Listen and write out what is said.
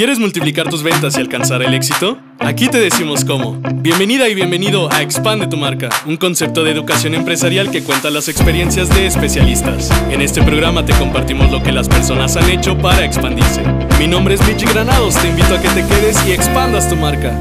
¿Quieres multiplicar tus ventas y alcanzar el éxito? Aquí te decimos cómo. Bienvenida y bienvenido a Expande tu marca, un concepto de educación empresarial que cuenta las experiencias de especialistas. En este programa te compartimos lo que las personas han hecho para expandirse. Mi nombre es Michi Granados, te invito a que te quedes y expandas tu marca.